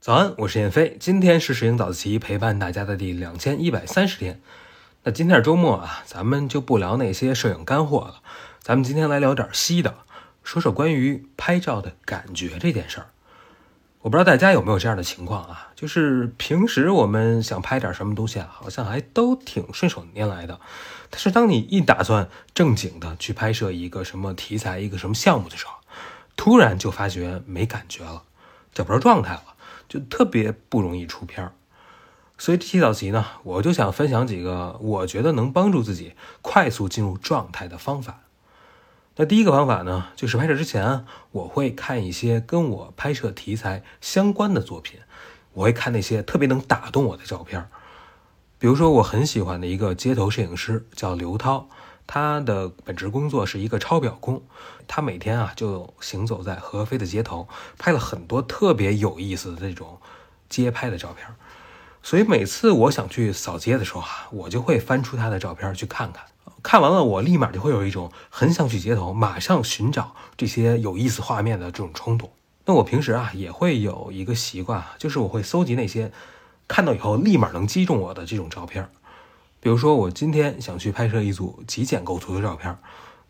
早安，我是燕飞，今天是摄影早自习陪伴大家的第两千一百三十天。那今天是周末啊，咱们就不聊那些摄影干货了，咱们今天来聊点稀的，说说关于拍照的感觉这件事儿。我不知道大家有没有这样的情况啊，就是平时我们想拍点什么东西啊，好像还都挺顺手拈来的。但是当你一打算正经的去拍摄一个什么题材、一个什么项目的时候，突然就发觉没感觉了，找不着状态了。就特别不容易出片儿，所以这期早期呢，我就想分享几个我觉得能帮助自己快速进入状态的方法。那第一个方法呢，就是拍摄之前，我会看一些跟我拍摄题材相关的作品，我会看那些特别能打动我的照片。比如说，我很喜欢的一个街头摄影师叫刘涛。他的本职工作是一个抄表工，他每天啊就行走在合肥的街头，拍了很多特别有意思的这种街拍的照片。所以每次我想去扫街的时候啊，我就会翻出他的照片去看看。看完了，我立马就会有一种很想去街头，马上寻找这些有意思画面的这种冲动。那我平时啊也会有一个习惯，就是我会搜集那些看到以后立马能击中我的这种照片。比如说，我今天想去拍摄一组极简构图的照片，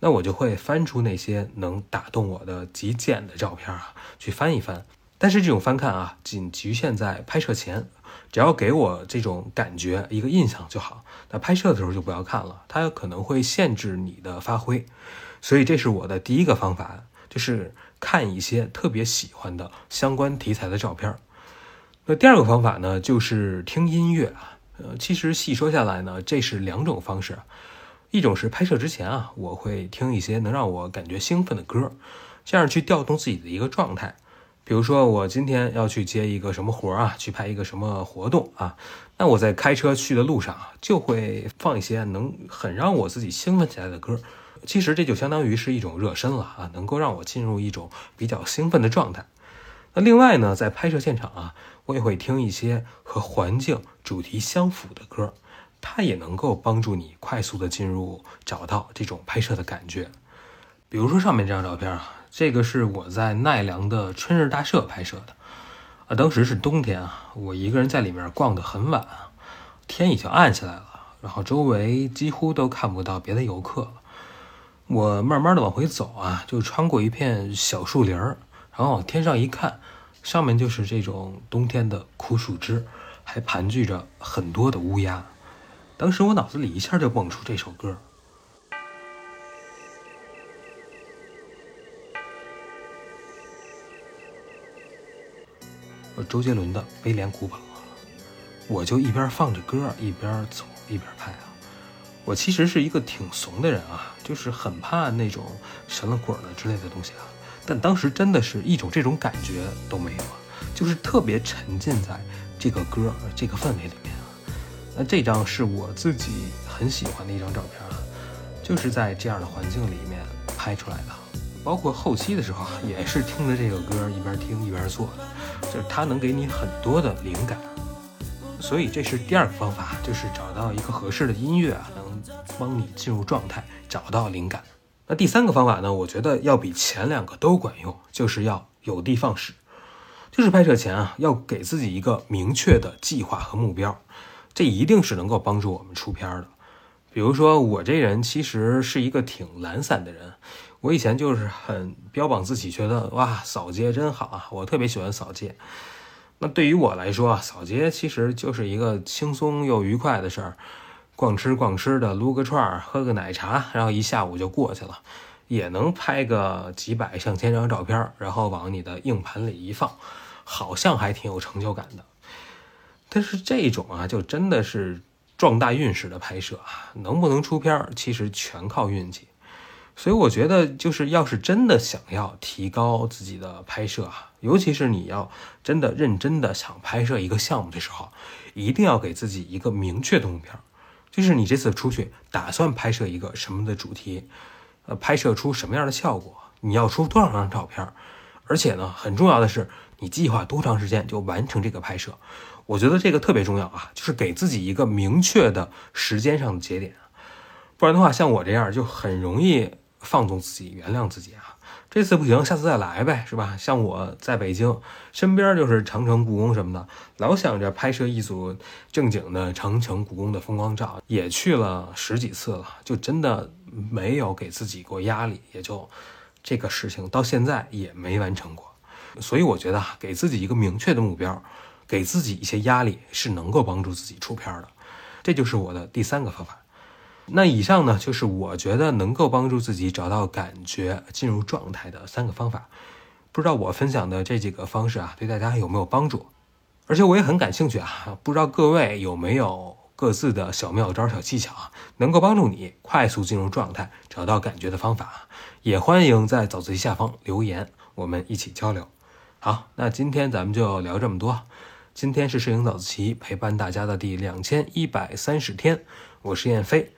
那我就会翻出那些能打动我的极简的照片啊，去翻一翻。但是这种翻看啊，仅局限在拍摄前，只要给我这种感觉、一个印象就好。那拍摄的时候就不要看了，它可能会限制你的发挥。所以这是我的第一个方法，就是看一些特别喜欢的相关题材的照片。那第二个方法呢，就是听音乐啊。呃，其实细说下来呢，这是两种方式，一种是拍摄之前啊，我会听一些能让我感觉兴奋的歌，这样去调动自己的一个状态。比如说我今天要去接一个什么活啊，去拍一个什么活动啊，那我在开车去的路上啊，就会放一些能很让我自己兴奋起来的歌。其实这就相当于是一种热身了啊，能够让我进入一种比较兴奋的状态。那另外呢，在拍摄现场啊，我也会听一些和环境主题相符的歌，它也能够帮助你快速的进入，找到这种拍摄的感觉。比如说上面这张照片啊，这个是我在奈良的春日大社拍摄的，啊，当时是冬天啊，我一个人在里面逛得很晚，天已经暗下来了，然后周围几乎都看不到别的游客了。我慢慢的往回走啊，就穿过一片小树林儿。然后往天上一看，上面就是这种冬天的枯树枝，还盘踞着很多的乌鸦。当时我脑子里一下就蹦出这首歌，周杰伦的《威廉古堡》。我就一边放着歌，一边走一边拍啊。我其实是一个挺怂的人啊，就是很怕那种神了鬼了之类的东西啊。但当时真的是一种这种感觉都没有，就是特别沉浸在这个歌、这个氛围里面啊。那这张是我自己很喜欢的一张照片啊，就是在这样的环境里面拍出来的。包括后期的时候也是听着这个歌一边听一边做的，就是它能给你很多的灵感。所以这是第二个方法，就是找到一个合适的音乐啊，能帮你进入状态，找到灵感。那第三个方法呢？我觉得要比前两个都管用，就是要有的放矢。就是拍摄前啊，要给自己一个明确的计划和目标，这一定是能够帮助我们出片的。比如说我这人其实是一个挺懒散的人，我以前就是很标榜自己，觉得哇扫街真好啊，我特别喜欢扫街。那对于我来说啊，扫街其实就是一个轻松又愉快的事儿。逛吃逛吃的，撸个串儿，喝个奶茶，然后一下午就过去了，也能拍个几百上千张照片，然后往你的硬盘里一放，好像还挺有成就感的。但是这种啊，就真的是撞大运式的拍摄啊，能不能出片，其实全靠运气。所以我觉得，就是要是真的想要提高自己的拍摄啊，尤其是你要真的认真的想拍摄一个项目的时候，一定要给自己一个明确的目标。就是你这次出去打算拍摄一个什么的主题，呃，拍摄出什么样的效果？你要出多少张照片？而且呢，很重要的是，你计划多长时间就完成这个拍摄？我觉得这个特别重要啊，就是给自己一个明确的时间上的节点，不然的话，像我这样就很容易放纵自己、原谅自己啊。这次不行，下次再来呗，是吧？像我在北京，身边就是长城、故宫什么的，老想着拍摄一组正经的长城、故宫的风光照，也去了十几次了，就真的没有给自己过压力，也就这个事情到现在也没完成过。所以我觉得给自己一个明确的目标，给自己一些压力，是能够帮助自己出片的。这就是我的第三个方法。那以上呢，就是我觉得能够帮助自己找到感觉、进入状态的三个方法。不知道我分享的这几个方式啊，对大家有没有帮助？而且我也很感兴趣啊，不知道各位有没有各自的小妙招、小技巧啊，能够帮助你快速进入状态、找到感觉的方法？也欢迎在早自习下方留言，我们一起交流。好，那今天咱们就聊这么多。今天是摄影早自习陪伴大家的第两千一百三十天，我是燕飞。